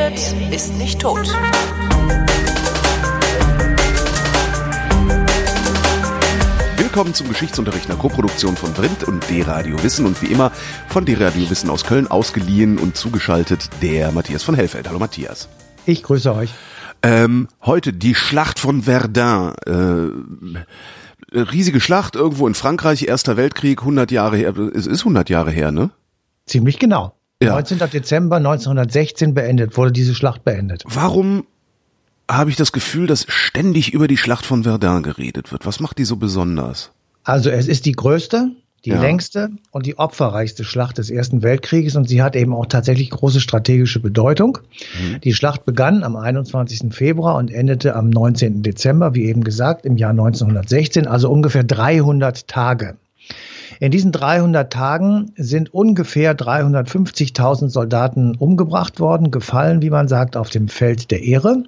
redet, ist nicht tot. Willkommen zum Geschichtsunterricht einer Koproduktion von Vrindt und D-Radio Wissen und wie immer von D-Radio Wissen aus Köln ausgeliehen und zugeschaltet der Matthias von Hellfeld. Hallo Matthias. Ich grüße euch. Ähm, heute die Schlacht von Verdun. Äh, riesige Schlacht irgendwo in Frankreich, Erster Weltkrieg, 100 Jahre her. Es ist 100 Jahre her, ne? Ziemlich genau. Ja. 19. Dezember 1916 beendet, wurde diese Schlacht beendet. Warum habe ich das Gefühl, dass ständig über die Schlacht von Verdun geredet wird? Was macht die so besonders? Also es ist die größte, die Ja. längste und die opferreichste Schlacht des Ersten Weltkrieges und sie hat eben auch tatsächlich große strategische Bedeutung. Die Schlacht begann am 21. Februar und endete am 19. Dezember, wie eben gesagt, im Jahr 1916, also ungefähr 300 Tage. In diesen 300 Tagen sind ungefähr 350.000 Soldaten umgebracht worden, gefallen, wie man sagt, auf dem Feld der Ehre.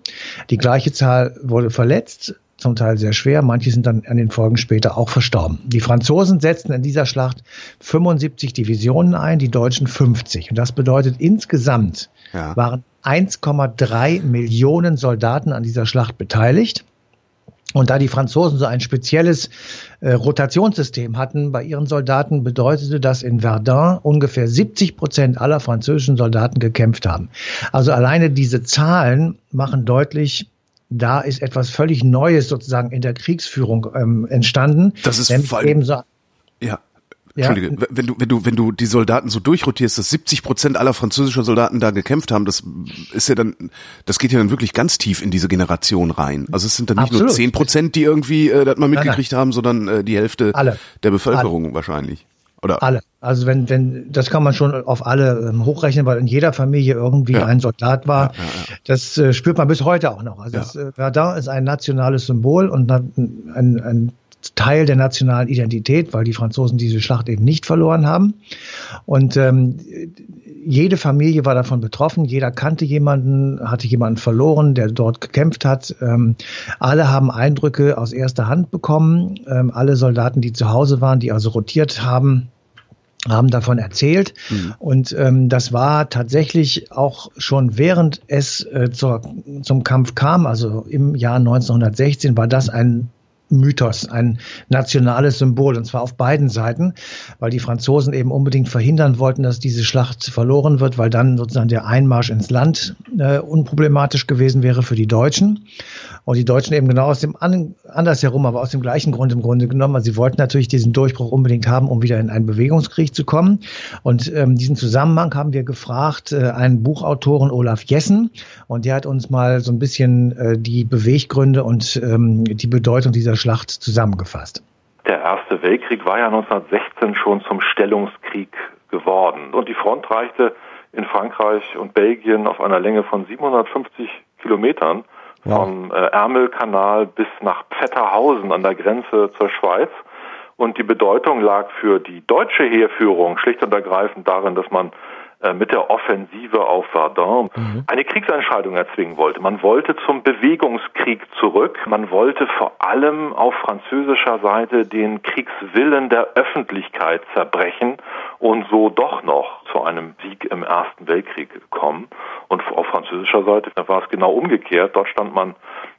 Die gleiche Zahl wurde verletzt, zum Teil sehr schwer. Manche sind dann an den Folgen später auch verstorben. Die Franzosen setzten in dieser Schlacht 75 Divisionen ein, die Deutschen 50. Und das bedeutet insgesamt Ja. waren 1,3 Millionen Soldaten an dieser Schlacht beteiligt. Und da die Franzosen so ein spezielles äh, Rotationssystem hatten bei ihren Soldaten, bedeutete das in Verdun ungefähr 70 Prozent aller französischen Soldaten gekämpft haben. Also alleine diese Zahlen machen deutlich, da ist etwas völlig Neues sozusagen in der Kriegsführung ähm, entstanden. Das ist nämlich eben so, Ja. Ja. Entschuldige, wenn du, wenn du, wenn du die Soldaten so durchrotierst, dass 70 Prozent aller französischer Soldaten da gekämpft haben, das ist ja dann, das geht ja dann wirklich ganz tief in diese Generation rein. Also es sind dann nicht nur Absolut. 10 Prozent, die irgendwie äh, das mal nein. mitgekriegt haben, sondern äh, die Hälfte Alle. der Bevölkerung wahrscheinlich. Oder? Alle. Also wenn, wenn, das kann man schon auf alle ähm, hochrechnen, weil in jeder Familie irgendwie Ja. ein Soldat war. Das äh, spürt man bis heute auch noch. Also Ja. das, äh, Verdun ist ein nationales Symbol und na- ein, ein Teil der nationalen Identität, weil die Franzosen diese Schlacht eben nicht verloren haben. Und ähm, jede Familie war davon betroffen, jeder kannte jemanden, hatte jemanden verloren, der dort gekämpft hat. Ähm, alle haben Eindrücke aus erster Hand bekommen. Ähm, alle Soldaten, die zu Hause waren, die also rotiert haben, haben davon erzählt. Und ähm, das war tatsächlich auch schon während es äh, zur, zum Kampf kam, also im Jahr 1916, war das ein Mythos, ein nationales Symbol, und zwar auf beiden Seiten, weil die Franzosen eben unbedingt verhindern wollten, dass diese Schlacht verloren wird, weil dann sozusagen der Einmarsch ins Land äh, unproblematisch gewesen wäre für die Deutschen. Und die Deutschen eben genau aus dem an, andersherum, aber aus dem gleichen Grund im Grunde genommen. Also sie wollten natürlich diesen Durchbruch unbedingt haben, um wieder in einen Bewegungskrieg zu kommen. Und ähm, diesen Zusammenhang haben wir gefragt, äh, einen Buchautoren Olaf Jessen. Und der hat uns mal so ein bisschen äh, die Beweggründe und ähm, die Bedeutung dieser Schlacht zusammengefasst. Der Erste Weltkrieg war ja 1916 schon zum Stellungskrieg geworden. Und die Front reichte in Frankreich und Belgien auf einer Länge von 750 Kilometern vom äh, Ärmelkanal bis nach Pfetterhausen an der Grenze zur Schweiz. Und die Bedeutung lag für die deutsche Heerführung schlicht und ergreifend darin, dass man mit der Offensive auf Verdun eine Kriegsentscheidung erzwingen wollte. Man wollte zum Bewegungskrieg zurück. Man wollte vor allem auf französischer Seite den Kriegswillen der Öffentlichkeit zerbrechen und so doch noch zu einem Sieg im Ersten Weltkrieg kommen. Und auf französischer Seite war es genau umgekehrt. Dort stand man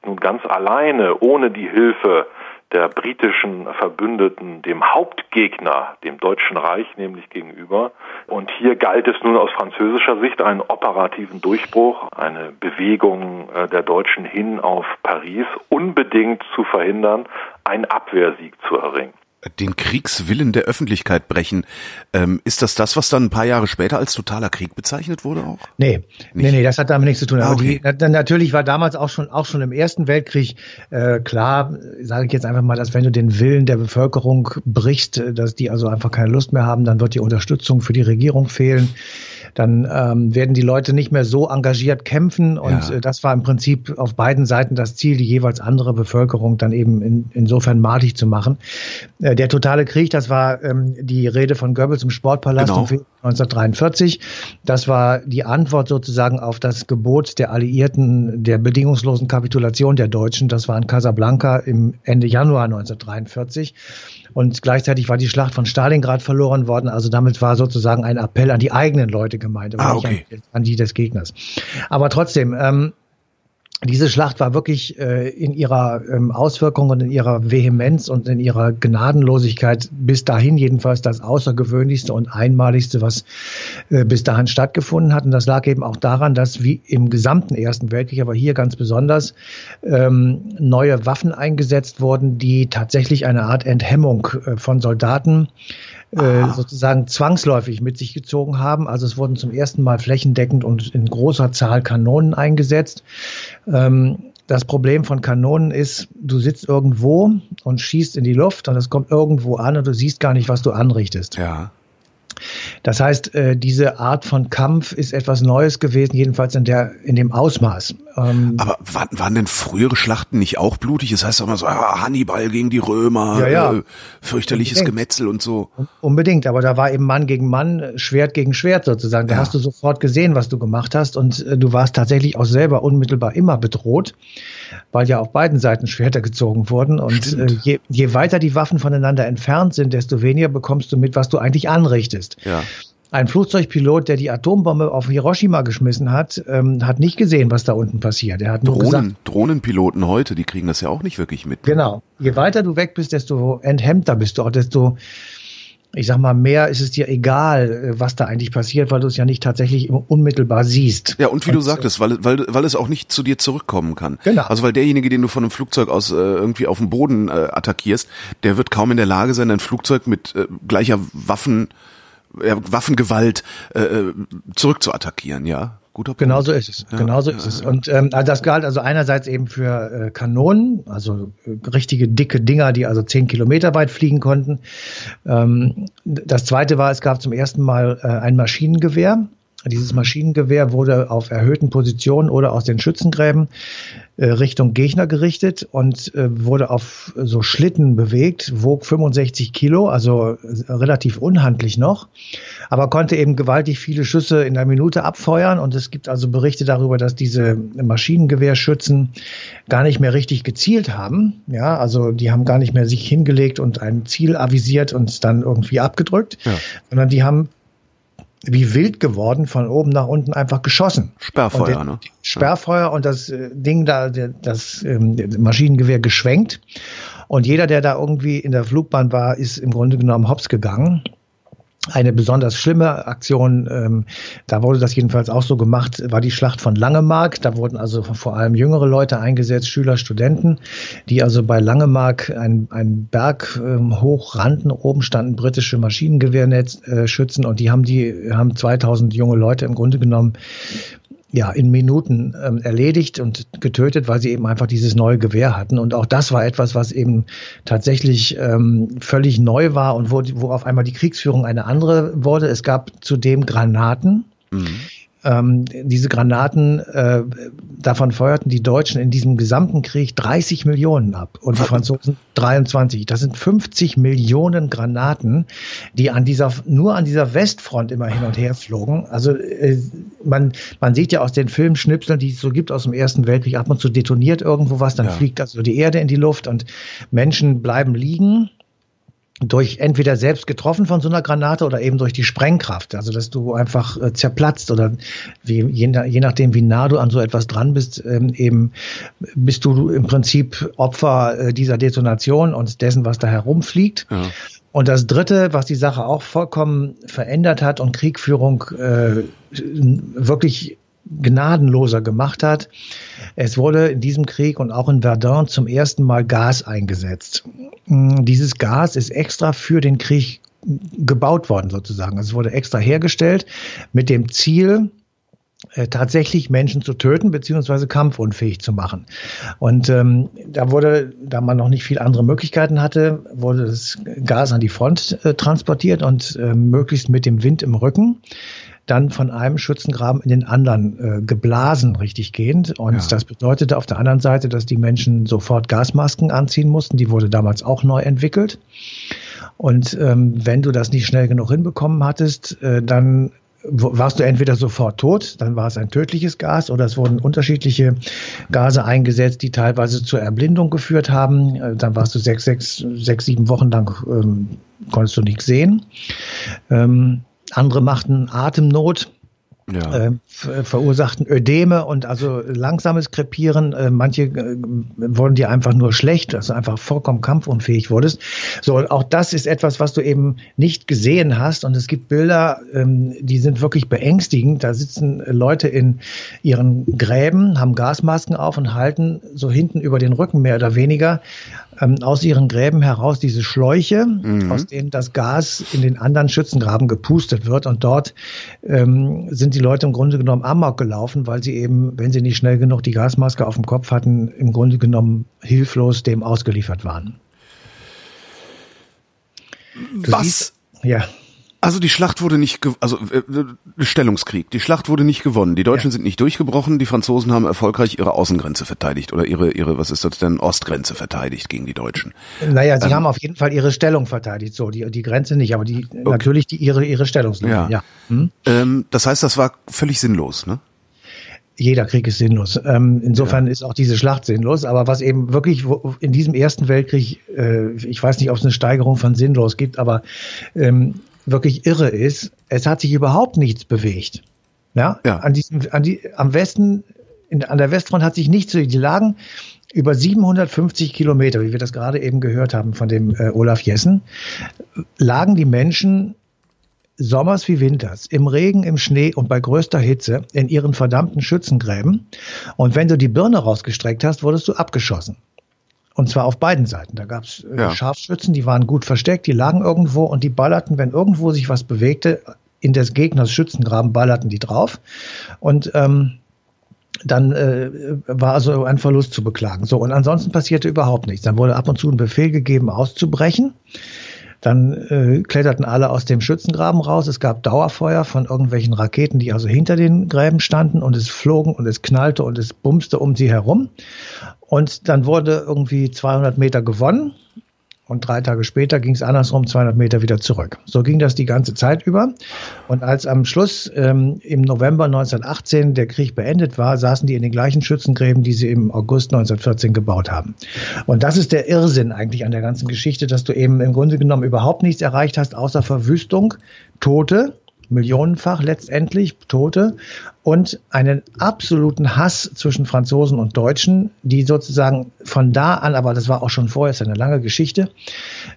nun ganz alleine, ohne die Hilfe der britischen Verbündeten dem Hauptgegner, dem Deutschen Reich nämlich gegenüber. Und hier galt es nun aus französischer Sicht einen operativen Durchbruch, eine Bewegung äh, der Deutschen hin auf Paris unbedingt zu verhindern, einen Abwehrsieg zu erringen. Den Kriegswillen der Öffentlichkeit brechen. Ähm, ist das das, was dann ein paar Jahre später als totaler Krieg bezeichnet wurde auch? Nee, nee, nee, das hat damit nichts zu tun. Ah, Aber okay. die, na, natürlich war damals auch schon, auch schon im Ersten Weltkrieg äh, klar, sage ich jetzt einfach mal, dass wenn du den Willen der Bevölkerung brichst, äh, dass die also einfach keine Lust mehr haben, dann wird die Unterstützung für die Regierung fehlen. Dann ähm, werden die Leute nicht mehr so engagiert kämpfen und Ja. äh, das war im Prinzip auf beiden Seiten das Ziel, die jeweils andere Bevölkerung dann eben in, insofern malig zu machen. Äh, der totale Krieg, das war ähm, die Rede von Goebbels im Sportpalast Genau. im Februar 1943. Das war die Antwort sozusagen auf das Gebot der Alliierten der bedingungslosen Kapitulation der Deutschen. Das war in Casablanca im Ende Januar 1943. Und gleichzeitig war die Schlacht von Stalingrad verloren worden. Also damit war sozusagen ein Appell an die eigenen Leute gemeint, aber ah, okay. nicht an, die des Gegners. Aber trotzdem, ähm, diese Schlacht war wirklich äh, in ihrer ähm, Auswirkung und in ihrer Vehemenz und in ihrer Gnadenlosigkeit bis dahin jedenfalls das Außergewöhnlichste und Einmaligste, was äh, bis dahin stattgefunden hat. Und das lag eben auch daran, dass wie im gesamten Ersten Weltkrieg, aber hier ganz besonders, ähm, neue Waffen eingesetzt wurden, die tatsächlich eine Art Enthemmung äh, von Soldaten äh, sozusagen zwangsläufig mit sich gezogen haben. Also es wurden zum ersten Mal flächendeckend und in großer Zahl Kanonen eingesetzt. Ähm, das Problem von Kanonen ist, du sitzt irgendwo und schießt in die Luft und es kommt irgendwo an und du siehst gar nicht, was du anrichtest. Ja. Das heißt, äh, diese Art von Kampf ist etwas Neues gewesen, jedenfalls in der in dem Ausmaß. Ähm, Aber waren, waren denn frühere Schlachten nicht auch blutig? Das heißt immer so, ah, Hannibal gegen die Römer, ja, ja. Äh, fürchterliches Unbedingt. Gemetzel und so. Unbedingt, aber da war eben Mann gegen Mann, Schwert gegen Schwert sozusagen. Da ja. hast du sofort gesehen, was du gemacht hast und äh, du warst tatsächlich auch selber unmittelbar immer bedroht weil ja auf beiden Seiten Schwerter gezogen wurden. Und äh, je, je weiter die Waffen voneinander entfernt sind, desto weniger bekommst du mit, was du eigentlich anrichtest. Ja. Ein Flugzeugpilot, der die Atombombe auf Hiroshima geschmissen hat, ähm, hat nicht gesehen, was da unten passiert. Er hat nur Drohnen, gesagt, Drohnenpiloten heute, die kriegen das ja auch nicht wirklich mit. Genau. Je weiter du weg bist, desto enthemmter bist du auch, desto ich sag mal, mehr ist es dir egal, äh, was da eigentlich passiert, weil du es ja nicht tatsächlich unmittelbar siehst. Ja, und wie und, du sagtest, weil, weil, weil es auch nicht zu dir zurückkommen kann. Genau. Also weil derjenige, den du von einem Flugzeug aus äh, irgendwie auf dem Boden äh, attackierst, der wird kaum in der Lage sein, ein Flugzeug mit äh, gleicher Waffen, äh, Waffengewalt äh, äh zurückzuattackieren, ja. Guter Punkt. Genau so ist es. Ja, genau so ja, ist es. Und ähm, also das galt also einerseits eben für äh, Kanonen, also äh, richtige dicke Dinger, die also zehn Kilometer weit fliegen konnten. Ähm, das zweite war, es gab zum ersten Mal äh, ein Maschinengewehr. Dieses Maschinengewehr wurde auf erhöhten Positionen oder aus den Schützengräben äh, Richtung Gegner gerichtet und äh, wurde auf so Schlitten bewegt, wog 65 Kilo, also äh, relativ unhandlich noch, aber konnte eben gewaltig viele Schüsse in der Minute abfeuern und es gibt also Berichte darüber, dass diese Maschinengewehrschützen gar nicht mehr richtig gezielt haben. Ja, also die haben gar nicht mehr sich hingelegt und ein Ziel avisiert und dann irgendwie abgedrückt, ja. sondern die haben wie wild geworden, von oben nach unten einfach geschossen. Sperrfeuer, und ne? Sperrfeuer und das äh, Ding da, das ähm, Maschinengewehr geschwenkt. Und jeder, der da irgendwie in der Flugbahn war, ist im Grunde genommen hops gegangen eine besonders schlimme Aktion, ähm, da wurde das jedenfalls auch so gemacht, war die Schlacht von Langemark. Da wurden also vor allem jüngere Leute eingesetzt, Schüler, Studenten, die also bei Langemark einen, Berg ähm, hoch rannten. Oben standen britische Maschinengewehrnetzschützen äh, und die haben die haben 2000 junge Leute im Grunde genommen ja, in Minuten ähm, erledigt und getötet, weil sie eben einfach dieses neue Gewehr hatten. Und auch das war etwas, was eben tatsächlich ähm, völlig neu war und wo, wo auf einmal die Kriegsführung eine andere wurde. Es gab zudem Granaten. Mhm. Ähm, diese Granaten, äh, davon feuerten die Deutschen in diesem gesamten Krieg 30 Millionen ab und die Franzosen 23. Das sind 50 Millionen Granaten, die an dieser, nur an dieser Westfront immer hin und her flogen. Also äh, man, man sieht ja aus den Filmschnipseln, die es so gibt aus dem Ersten Weltkrieg, ab und zu detoniert irgendwo was, dann ja. fliegt also die Erde in die Luft und Menschen bleiben liegen durch entweder selbst getroffen von so einer Granate oder eben durch die Sprengkraft, also dass du einfach äh, zerplatzt oder wie, je, je, nachdem, wie nah du an so etwas dran bist, ähm, eben bist du im Prinzip Opfer äh, dieser Detonation und dessen, was da herumfliegt. Ja. Und das Dritte, was die Sache auch vollkommen verändert hat und Kriegführung äh, wirklich gnadenloser gemacht hat. Es wurde in diesem Krieg und auch in Verdun zum ersten Mal Gas eingesetzt. Mm, dieses Gas ist extra für den Krieg gebaut worden sozusagen. Es wurde extra hergestellt mit dem Ziel, tatsächlich Menschen zu töten beziehungsweise kampfunfähig zu machen. Und ähm, da wurde, da man noch nicht viel andere Möglichkeiten hatte, wurde das Gas an die Front äh, transportiert und äh, möglichst mit dem Wind im Rücken dann von einem Schützengraben in den anderen äh, geblasen, richtig gehend. Und ja. das bedeutete auf der anderen Seite, dass die Menschen sofort Gasmasken anziehen mussten. Die wurde damals auch neu entwickelt. Und ähm, wenn du das nicht schnell genug hinbekommen hattest, äh, dann warst du entweder sofort tot, dann war es ein tödliches Gas, oder es wurden unterschiedliche Gase eingesetzt, die teilweise zur Erblindung geführt haben. Äh, dann warst du sechs, sechs, sechs sieben Wochen lang, ähm, konntest du nichts sehen. Ähm, andere machten Atemnot. Ja. äh, verursachten Ödeme und also langsames Krepieren. Äh, manche äh, wurden dir einfach nur schlecht, dass du einfach vollkommen kampfunfähig wurdest. So, auch das ist etwas, was du eben nicht gesehen hast. Und es gibt Bilder, ähm, die sind wirklich beängstigend. Da sitzen Leute in ihren Gräben, haben Gasmasken auf und halten so hinten über den Rücken mehr oder weniger ähm, aus ihren Gräben heraus diese Schläuche, mhm. aus denen das Gas in den anderen Schützengraben gepustet wird. Und dort ähm, sind die Leute im Grunde genommen amok gelaufen, weil sie eben, wenn sie nicht schnell genug die Gasmaske auf dem Kopf hatten, im Grunde genommen hilflos dem ausgeliefert waren. Du Was? Siehst, ja. Also die Schlacht wurde nicht, also äh, äh, Stellungskrieg. Die Schlacht wurde nicht gewonnen. Die Deutschen ja. sind nicht durchgebrochen. Die Franzosen haben erfolgreich ihre Außengrenze verteidigt oder ihre ihre was ist das denn Ostgrenze verteidigt gegen die Deutschen. Naja, sie ähm, haben auf jeden Fall ihre Stellung verteidigt. So die die Grenze nicht, aber die okay. natürlich die ihre ihre Stellungslinie. Ja. ja. Hm? Ähm, das heißt, das war völlig sinnlos, ne? jeder Krieg ist sinnlos. Ähm, insofern ja. ist auch diese Schlacht sinnlos. Aber was eben wirklich in diesem Ersten Weltkrieg, äh, ich weiß nicht, ob es eine Steigerung von sinnlos gibt, aber ähm, wirklich irre ist, es hat sich überhaupt nichts bewegt. Ja, ja. An diesem, an die, am Westen, in, an der Westfront hat sich nichts, die lagen über 750 Kilometer, wie wir das gerade eben gehört haben von dem äh, Olaf Jessen, lagen die Menschen sommers wie winters, im Regen, im Schnee und bei größter Hitze in ihren verdammten Schützengräben. Und wenn du die Birne rausgestreckt hast, wurdest du abgeschossen. Und zwar auf beiden Seiten. Da gab es äh, ja. Scharfschützen, die waren gut versteckt, die lagen irgendwo und die ballerten, wenn irgendwo sich was bewegte, in des Gegners Schützengraben ballerten die drauf. Und ähm, dann äh, war also ein Verlust zu beklagen. So, und ansonsten passierte überhaupt nichts. Dann wurde ab und zu ein Befehl gegeben, auszubrechen. Dann äh, kletterten alle aus dem Schützengraben raus. Es gab Dauerfeuer von irgendwelchen Raketen, die also hinter den Gräben standen und es flogen und es knallte und es bumste um sie herum. Und dann wurde irgendwie 200 Meter gewonnen. Und drei Tage später ging es andersrum 200 Meter wieder zurück. So ging das die ganze Zeit über. Und als am Schluss ähm, im November 1918 der Krieg beendet war, saßen die in den gleichen Schützengräben, die sie im August 1914 gebaut haben. Und das ist der Irrsinn eigentlich an der ganzen Geschichte, dass du eben im Grunde genommen überhaupt nichts erreicht hast, außer Verwüstung, Tote millionenfach letztendlich Tote und einen absoluten Hass zwischen Franzosen und Deutschen, die sozusagen von da an, aber das war auch schon vorher, ist eine lange Geschichte,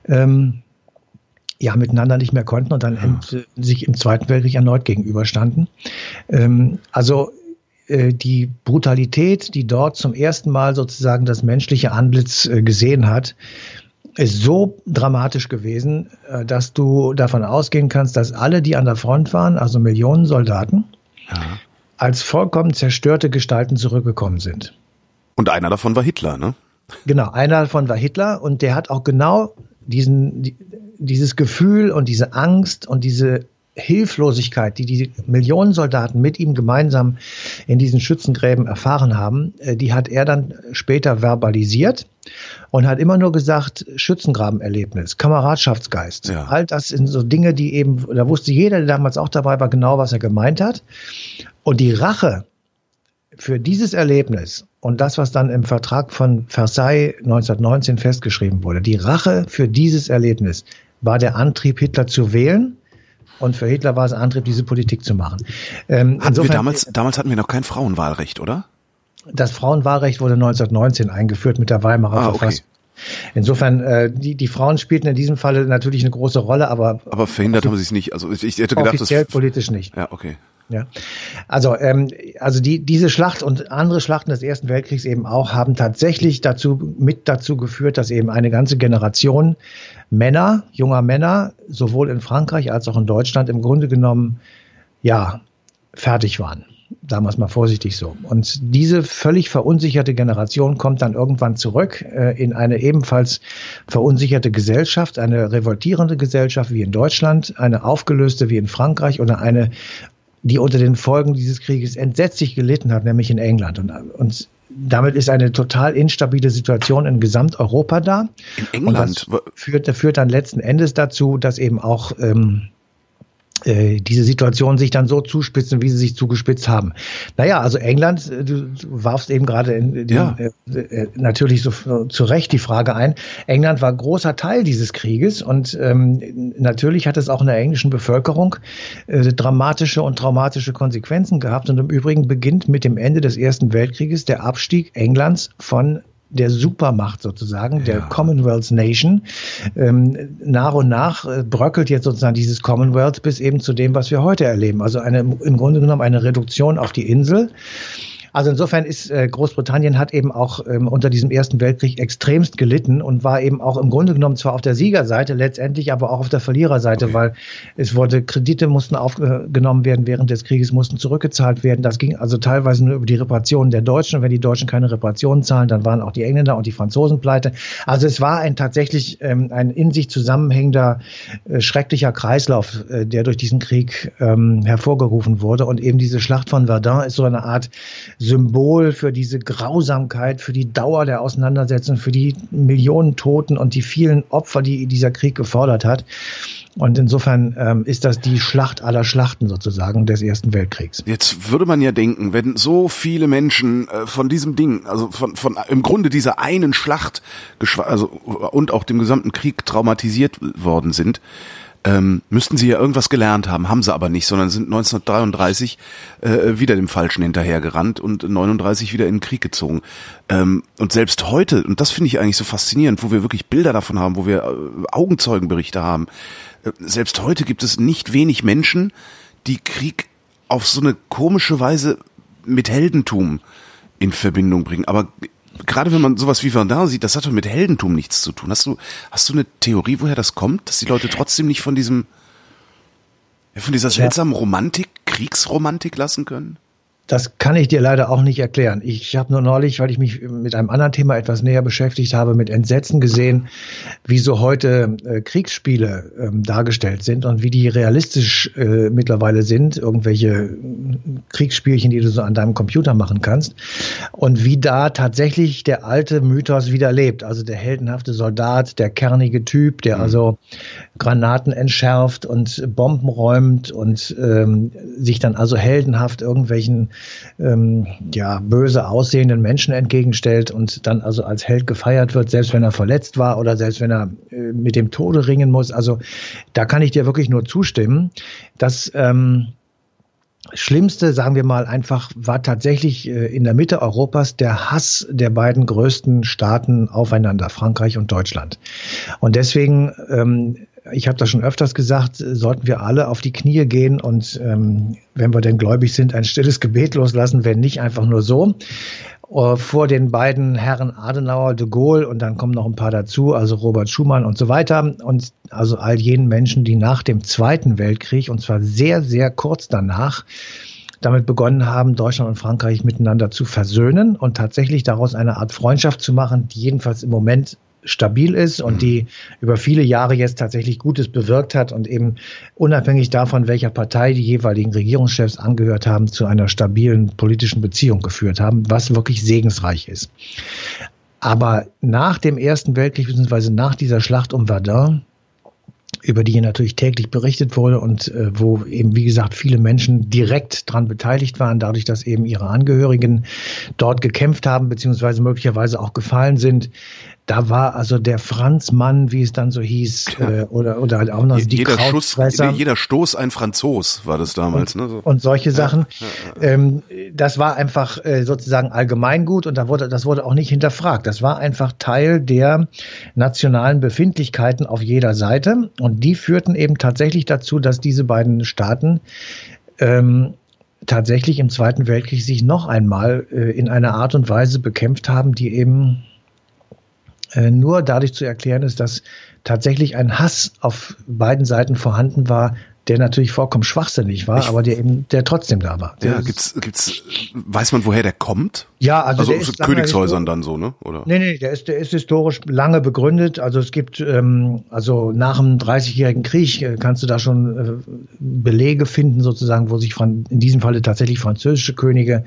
ähm, ja, miteinander nicht mehr konnten und dann ja. sich im Zweiten Weltkrieg erneut gegenüberstanden. Ähm, also äh, die Brutalität, die dort zum ersten Mal sozusagen das menschliche Antlitz äh, gesehen hat, ist so dramatisch gewesen, äh, dass du davon ausgehen kannst, dass alle, die an der Front waren, also Millionen Soldaten, ja. als vollkommen zerstörte Gestalten zurückgekommen sind. Und einer davon war Hitler, ne? Genau, einer davon war Hitler und der hat auch genau diesen, dieses Gefühl und diese Angst und diese Hilflosigkeit, die die Millionen Soldaten mit ihm gemeinsam in diesen Schützengräben erfahren haben, äh, die hat er dann später verbalisiert und hat immer nur gesagt, Schützengrabenerlebnis, Kameradschaftsgeist. Ja. All das sind so Dinge, die eben, da wusste jeder, der damals auch dabei war, genau, was er gemeint hat. Und die Rache für dieses Erlebnis und das, was dann im Vertrag von Versailles 1919 festgeschrieben wurde, die Rache für dieses Erlebnis war der Antrieb, Hitler zu wählen und für Hitler war es ein Antrieb, diese Politik zu machen. Ähm, hatten insofern, wir damals, damals hatten wir noch kein Frauenwahlrecht, oder? Das Frauenwahlrecht wurde 1919 eingeführt mit der Weimarer ah, Verfassung. Okay. Insofern, äh, die, die Frauen spielten in diesem Falle natürlich eine große Rolle, aber. Aber verhindert haben sie es nicht. Also ich, ich hätte gedacht, offiziell das, politisch nicht. Ja, okay. Ja, also ähm, also die diese Schlacht und andere Schlachten des Ersten Weltkriegs eben auch haben tatsächlich dazu mit dazu geführt, dass eben eine ganze Generation Männer, junger Männer, sowohl in Frankreich als auch in Deutschland im Grunde genommen, ja, fertig waren. Es mal vorsichtig so. Und diese völlig verunsicherte Generation kommt dann irgendwann zurück äh, in eine ebenfalls verunsicherte Gesellschaft, eine revoltierende Gesellschaft wie in Deutschland, eine aufgelöste wie in Frankreich oder eine die unter den Folgen dieses Krieges entsetzlich gelitten hat, nämlich in England. Und, und damit ist eine total instabile Situation in Gesamteuropa da. In England? Und das führt, führt dann letzten Endes dazu, dass eben auch ähm, äh, diese Situation sich dann so zuspitzen, wie sie sich zugespitzt haben. Naja, also England, äh, du, du warfst eben gerade in, ja. äh, äh, natürlich so zu Recht die Frage ein. England war großer Teil dieses Krieges und ähm, natürlich hat es auch in der englischen Bevölkerung äh, dramatische und traumatische Konsequenzen gehabt. Und im Übrigen beginnt mit dem Ende des Ersten Weltkrieges der Abstieg Englands von der Supermacht sozusagen, der ja. Commonwealth Nation. Ähm, nach und nach äh, bröckelt jetzt sozusagen dieses Commonwealth bis eben zu dem, was wir heute erleben. Also eine, im Grunde genommen eine Reduktion auf die Insel. Also insofern ist äh, Großbritannien hat eben auch ähm, unter diesem Ersten Weltkrieg extremst gelitten und war eben auch im Grunde genommen zwar auf der Siegerseite letztendlich, aber auch auf der Verliererseite, okay. weil es wurde Kredite mussten aufgenommen werden während des Krieges, mussten zurückgezahlt werden. Das ging also teilweise nur über die Reparationen der Deutschen. Und wenn die Deutschen keine Reparationen zahlen, dann waren auch die Engländer und die Franzosen pleite. Also es war ein tatsächlich ähm, ein in sich zusammenhängender äh, schrecklicher Kreislauf, äh, der durch diesen Krieg ähm, hervorgerufen wurde. Und eben diese Schlacht von Verdun ist so eine Art Symbol für diese Grausamkeit, für die Dauer der Auseinandersetzung, für die Millionen Toten und die vielen Opfer, die dieser Krieg gefordert hat. Und insofern ähm, ist das die Schlacht aller Schlachten sozusagen des Ersten Weltkriegs. Jetzt würde man ja denken, wenn so viele Menschen äh, von diesem Ding, also von, von im Grunde dieser einen Schlacht also, und auch dem gesamten Krieg traumatisiert worden sind, ähm, müssten sie ja irgendwas gelernt haben, haben sie aber nicht, sondern sind 1933 äh, wieder dem Falschen hinterhergerannt und 39 wieder in den Krieg gezogen. Ähm, und selbst heute, und das finde ich eigentlich so faszinierend, wo wir wirklich Bilder davon haben, wo wir äh, Augenzeugenberichte haben, äh, selbst heute gibt es nicht wenig Menschen, die Krieg auf so eine komische Weise mit Heldentum in Verbindung bringen. Aber gerade wenn man sowas wie Verdun sieht, das hat doch mit Heldentum nichts zu tun. Hast du, hast du eine Theorie, woher das kommt, dass die Leute trotzdem nicht von diesem, von dieser seltsamen Romantik, Kriegsromantik lassen können? Das kann ich dir leider auch nicht erklären. Ich habe nur neulich, weil ich mich mit einem anderen Thema etwas näher beschäftigt habe, mit Entsetzen gesehen, wie so heute äh, Kriegsspiele ähm, dargestellt sind und wie die realistisch äh, mittlerweile sind, irgendwelche äh, Kriegsspielchen, die du so an deinem Computer machen kannst und wie da tatsächlich der alte Mythos wieder lebt. Also der heldenhafte Soldat, der kernige Typ, der mhm. also Granaten entschärft und Bomben räumt und ähm, sich dann also heldenhaft irgendwelchen ähm, ja, böse aussehenden Menschen entgegenstellt und dann also als Held gefeiert wird, selbst wenn er verletzt war oder selbst wenn er äh, mit dem Tode ringen muss. Also da kann ich dir wirklich nur zustimmen, dass ähm, Schlimmste, sagen wir mal einfach, war tatsächlich äh, in der Mitte Europas der Hass der beiden größten Staaten aufeinander, Frankreich und Deutschland. Und deswegen ähm, ich habe das schon öfters gesagt, sollten wir alle auf die Knie gehen und ähm, wenn wir denn gläubig sind, ein stilles Gebet loslassen, wenn nicht einfach nur so. Uh, vor den beiden Herren Adenauer, de Gaulle und dann kommen noch ein paar dazu, also Robert Schumann und so weiter und also all jenen Menschen, die nach dem Zweiten Weltkrieg und zwar sehr, sehr kurz danach damit begonnen haben, Deutschland und Frankreich miteinander zu versöhnen und tatsächlich daraus eine Art Freundschaft zu machen, die jedenfalls im Moment stabil ist und mhm. die über viele Jahre jetzt tatsächlich Gutes bewirkt hat und eben unabhängig davon, welcher Partei die jeweiligen Regierungschefs angehört haben, zu einer stabilen politischen Beziehung geführt haben, was wirklich segensreich ist. Aber nach dem Ersten Weltkrieg, beziehungsweise nach dieser Schlacht um Verdun, über die hier natürlich täglich berichtet wurde und äh, wo eben, wie gesagt, viele Menschen direkt dran beteiligt waren, dadurch, dass eben ihre Angehörigen dort gekämpft haben, beziehungsweise möglicherweise auch gefallen sind, da war also der Franzmann, wie es dann so hieß, äh, oder oder halt auch noch die jeder Schuss, jeder Stoß ein Franzos war das damals, und, ne? So. Und solche Sachen. Ja, ja, ja. Ähm, das war einfach äh, sozusagen allgemeingut und da wurde das wurde auch nicht hinterfragt. Das war einfach Teil der nationalen Befindlichkeiten auf jeder Seite und die führten eben tatsächlich dazu, dass diese beiden Staaten ähm, tatsächlich im Zweiten Weltkrieg sich noch einmal äh, in einer Art und Weise bekämpft haben, die eben nur dadurch zu erklären ist, dass tatsächlich ein Hass auf beiden Seiten vorhanden war, der natürlich vollkommen schwachsinnig war, ich, aber der eben, der trotzdem da war. Der ja, gibt's, gibt's, weiß man, woher der kommt? Ja, also, also der ist Königshäusern dann so, ne? Oder? Nee, nee, der ist, der ist historisch lange begründet. Also es gibt, ähm, also nach dem Dreißigjährigen Krieg äh, kannst du da schon äh, Belege finden, sozusagen, wo sich in diesem Falle tatsächlich französische Könige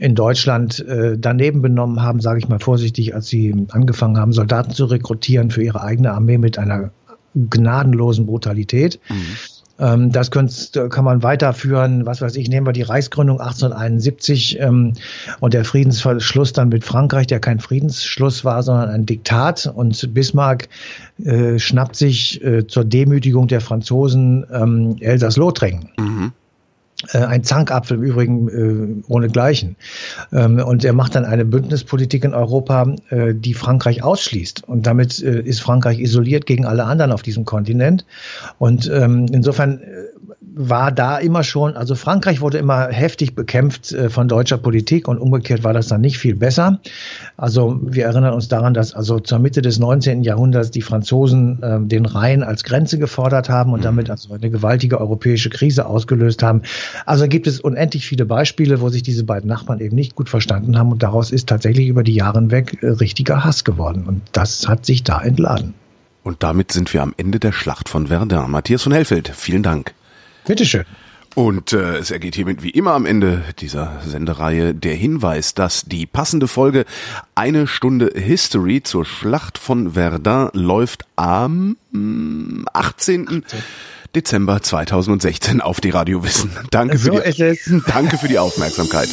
in Deutschland äh, daneben benommen haben, sage ich mal vorsichtig, als sie angefangen haben, Soldaten zu rekrutieren für ihre eigene Armee mit einer gnadenlosen Brutalität. Mhm. Ähm, das kann man weiterführen. Was weiß ich, nehmen wir die Reichsgründung 1871 ähm, und der Friedensschluss dann mit Frankreich, der kein Friedensschluss war, sondern ein Diktat. Und Bismarck äh, schnappt sich äh, zur Demütigung der Franzosen ähm, Elsass-Lothringen. Mhm. Äh, ein Zankapfel im Übrigen äh, ohnegleichen. Ähm, und er macht dann eine Bündnispolitik in Europa, äh, die Frankreich ausschließt. Und damit äh, ist Frankreich isoliert gegen alle anderen auf diesem Kontinent. Und ähm, insofern äh, war da immer schon, also Frankreich wurde immer heftig bekämpft äh, von deutscher Politik und umgekehrt war das dann nicht viel besser. Also wir erinnern uns daran, dass also zur Mitte des 19. Jahrhunderts die Franzosen äh, den Rhein als Grenze gefordert haben und damit also eine gewaltige europäische Krise ausgelöst haben. Also gibt es unendlich viele Beispiele, wo sich diese beiden Nachbarn eben nicht gut verstanden haben und daraus ist tatsächlich über die Jahre hinweg äh, richtiger Hass geworden und das hat sich da entladen. Und damit sind wir am Ende der Schlacht von Verdun. Matthias von Hellfeld, vielen Dank. Bitteschön. Und äh, es ergeht hiermit wie immer am Ende dieser Sendereihe der Hinweis, dass die passende Folge Eine Stunde History zur Schlacht von Verdun läuft am 18. 18. Dezember 2016 auf die Radio Wissen. Danke, so für, die, danke für die Aufmerksamkeit.